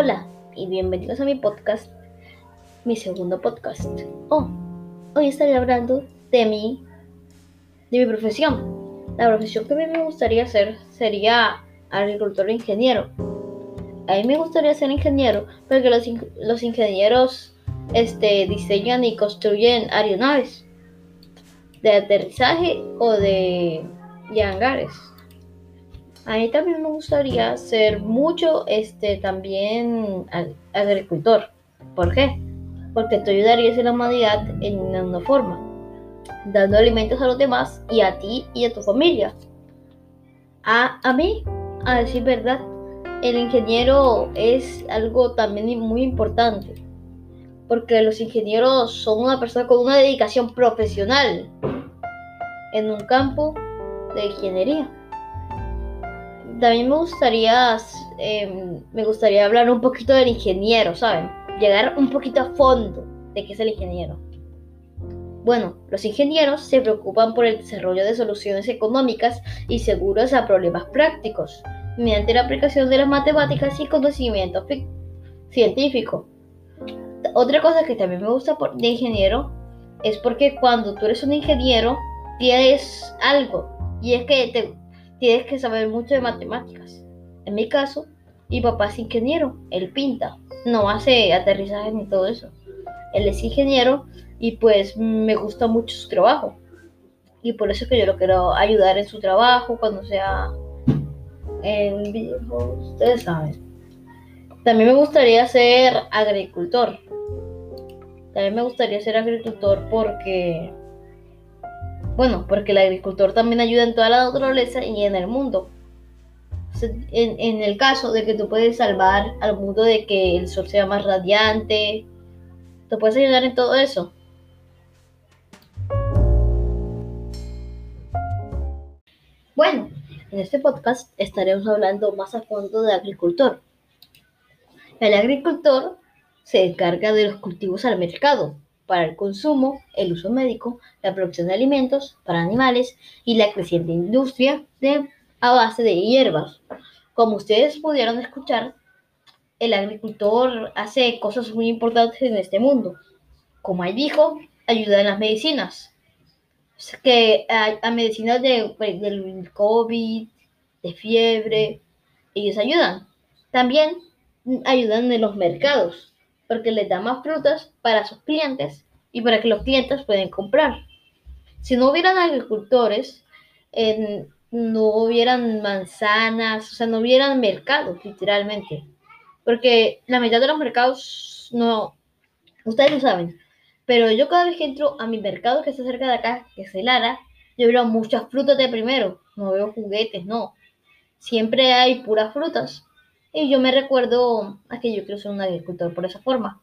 Hola y bienvenidos a mi podcast, mi segundo podcast. Oh, hoy estaré hablando de mi, de mi profesión. La profesión que a mí me gustaría hacer sería agricultor e ingeniero. A mí me gustaría ser ingeniero porque los, los ingenieros este, diseñan y construyen aeronaves de aterrizaje o de, de hangares. A mí también me gustaría ser mucho este también agricultor. ¿Por qué? Porque tú ayudarías a la humanidad en una forma, dando alimentos a los demás y a ti y a tu familia. A, a mí, a decir verdad, el ingeniero es algo también muy importante. Porque los ingenieros son una persona con una dedicación profesional en un campo de ingeniería también me gustaría, em, me gustaría hablar un poquito del ingeniero, ¿saben? Llegar un poquito a fondo de qué es el ingeniero. Bueno, los ingenieros se preocupan por el desarrollo de soluciones económicas y seguras a problemas prácticos, mediante la aplicación de las matemáticas y conocimiento científico. Otra cosa que también me gusta de ingeniero es porque cuando tú eres un ingeniero tienes algo y es que te, tienes que saber mucho de matemáticas. En mi caso, mi papá es ingeniero, él pinta, no hace aterrizaje ni todo eso. Él es ingeniero y pues me gusta mucho su trabajo. Y por eso es que yo lo quiero ayudar en su trabajo cuando sea en ustedes saben. También me gustaría ser agricultor. También me gustaría ser agricultor porque bueno, porque el agricultor también ayuda en toda la naturaleza y en el mundo. En, el caso de que tú puedes salvar al mundo de que el sol sea más radiante, tú puedes ayudar en todo eso. Bueno, en este podcast estaremos hablando más a fondo de agricultor. El agricultor se encarga de los cultivos al mercado, para el consumo, el uso médico, la producción de alimentos para animales y la creciente industria de, a base de hierbas. Como ustedes pudieron escuchar, el agricultor hace cosas muy importantes en este mundo. Como ahí dijo, ayuda en las medicinas. Que a, medicinas de, pues, del COVID, de fiebre, ellos ayudan. También ayudan en los mercados porque les da más frutas para sus clientes y para que los clientes puedan comprar. Si no hubieran agricultores, no hubieran manzanas, o sea, no hubieran mercados, literalmente. Porque la mitad de los mercados no, ustedes lo saben, pero yo cada vez que entro a mi mercado que está cerca de acá, que es el Lara, yo veo muchas frutas de primero, no veo juguetes, no. Siempre hay puras frutas. Y yo me recuerdo a que yo quiero ser un agricultor por esa forma.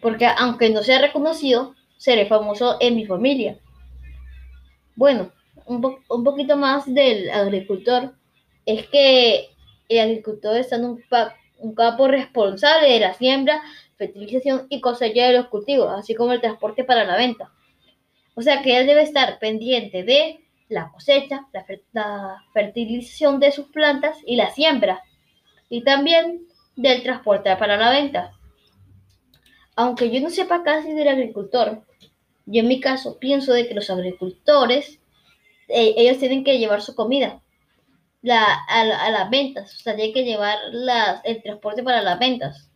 Porque aunque no sea reconocido, seré famoso en mi familia. Bueno, un, poquito más del agricultor es que el agricultor está en un, un campo responsable de la siembra, fertilización y cosecha de los cultivos, así como el transporte para la venta. O sea que él debe estar pendiente de la cosecha, la fertilización de sus plantas y la siembra y también del transporte para la venta. Aunque yo no sepa casi del agricultor, yo en mi caso pienso de que los agricultores, eh, ellos tienen que llevar su comida a, las ventas, o sea, tienen que llevar el transporte para las ventas.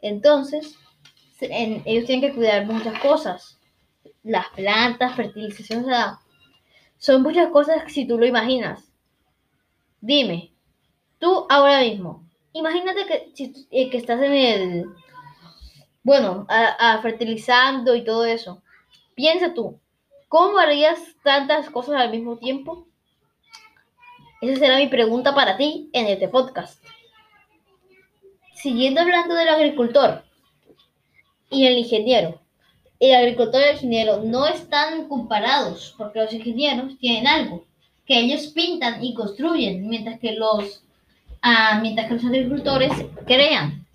Entonces, ellos tienen que cuidar muchas cosas, las plantas, fertilización, o sea, son muchas cosas si tú lo imaginas. Dime, Tú ahora mismo, imagínate que, eh, que estás en el, bueno, fertilizando y todo eso. Piensa tú, ¿cómo harías tantas cosas al mismo tiempo? Esa será mi pregunta para ti en este podcast. Siguiendo hablando del agricultor y el ingeniero. El agricultor y el ingeniero no están comparados porque los ingenieros tienen algo que ellos pintan y construyen, mientras que los mientras que los agricultores crean.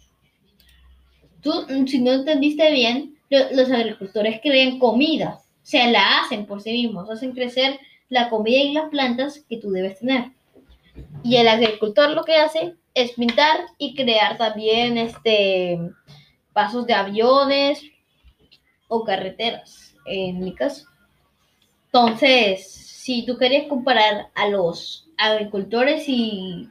Tú, si no entendiste bien, los agricultores crean comida, o sea, la hacen por sí mismos, hacen crecer la comida y las plantas que tú debes tener. Y el agricultor lo que hace es pintar y crear también este pasos de aviones o carreteras, en mi caso. Entonces, si tú querías comparar a los agricultores y,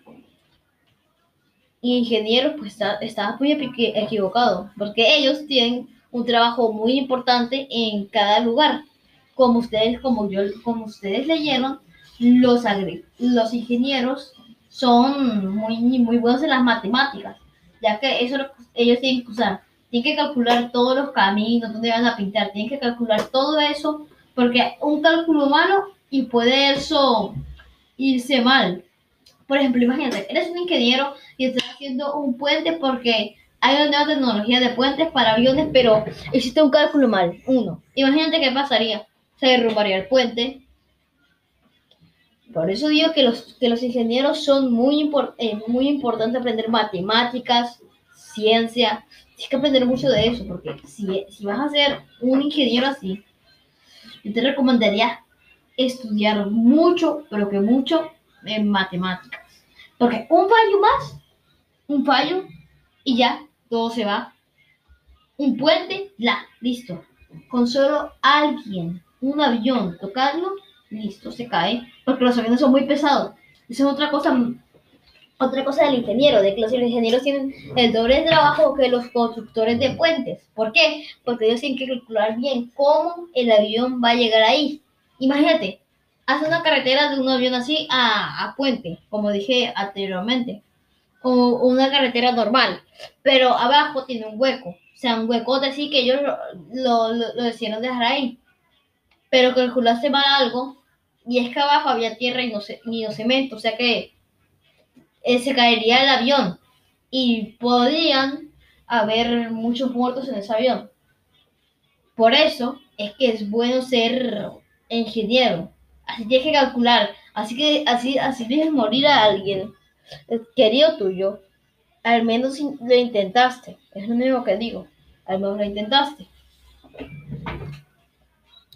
ingenieros, pues estabas muy equivocado, porque ellos tienen un trabajo muy importante en cada lugar. Como ustedes, como yo, como ustedes leyeron, los, los ingenieros son muy, muy buenos en las matemáticas, ya que eso ellos tienen que usar. Tienen que calcular todos los caminos, dónde van a pintar, tienen que calcular todo eso, porque un cálculo malo y puede eso irse mal. Por ejemplo, imagínate, eres un ingeniero y haciendo un puente porque hay una nueva tecnología de puentes para aviones, pero hiciste un cálculo mal. Uno, imagínate qué pasaría. Se derrumbaría el puente, por eso digo que los, que los ingenieros son muy, eh, muy importantes aprender matemáticas, ciencia. Tienes que aprender mucho de eso, porque si, si vas a ser un ingeniero así, yo te recomendaría estudiar mucho, pero que mucho en matemáticas. Porque un fallo más, un fallo, y ya todo se va. Un puente, la, listo. Con solo alguien, un avión, tocarlo, listo, se cae, porque los aviones son muy pesados. Esa es otra cosa, otra cosa del ingeniero, de que los ingenieros tienen el doble trabajo que los constructores de puentes. ¿Por qué? Porque ellos tienen que calcular bien cómo el avión va a llegar ahí. Imagínate, hace una carretera de un avión así a, a puente, como dije anteriormente, o una carretera normal, pero abajo tiene un hueco, o sea, un huecote así que ellos lo, lo, lo decidieron dejar ahí. Pero calculaste mal algo y es que abajo había tierra y no, ni no cemento, o sea que eh, se caería el avión y podrían haber muchos muertos en ese avión. Por eso es que es bueno ser ingeniero. Así tienes que calcular. Así que así, así dejes morir a alguien querido tuyo. Al menos lo intentaste. Es lo único que digo. Al menos lo intentaste.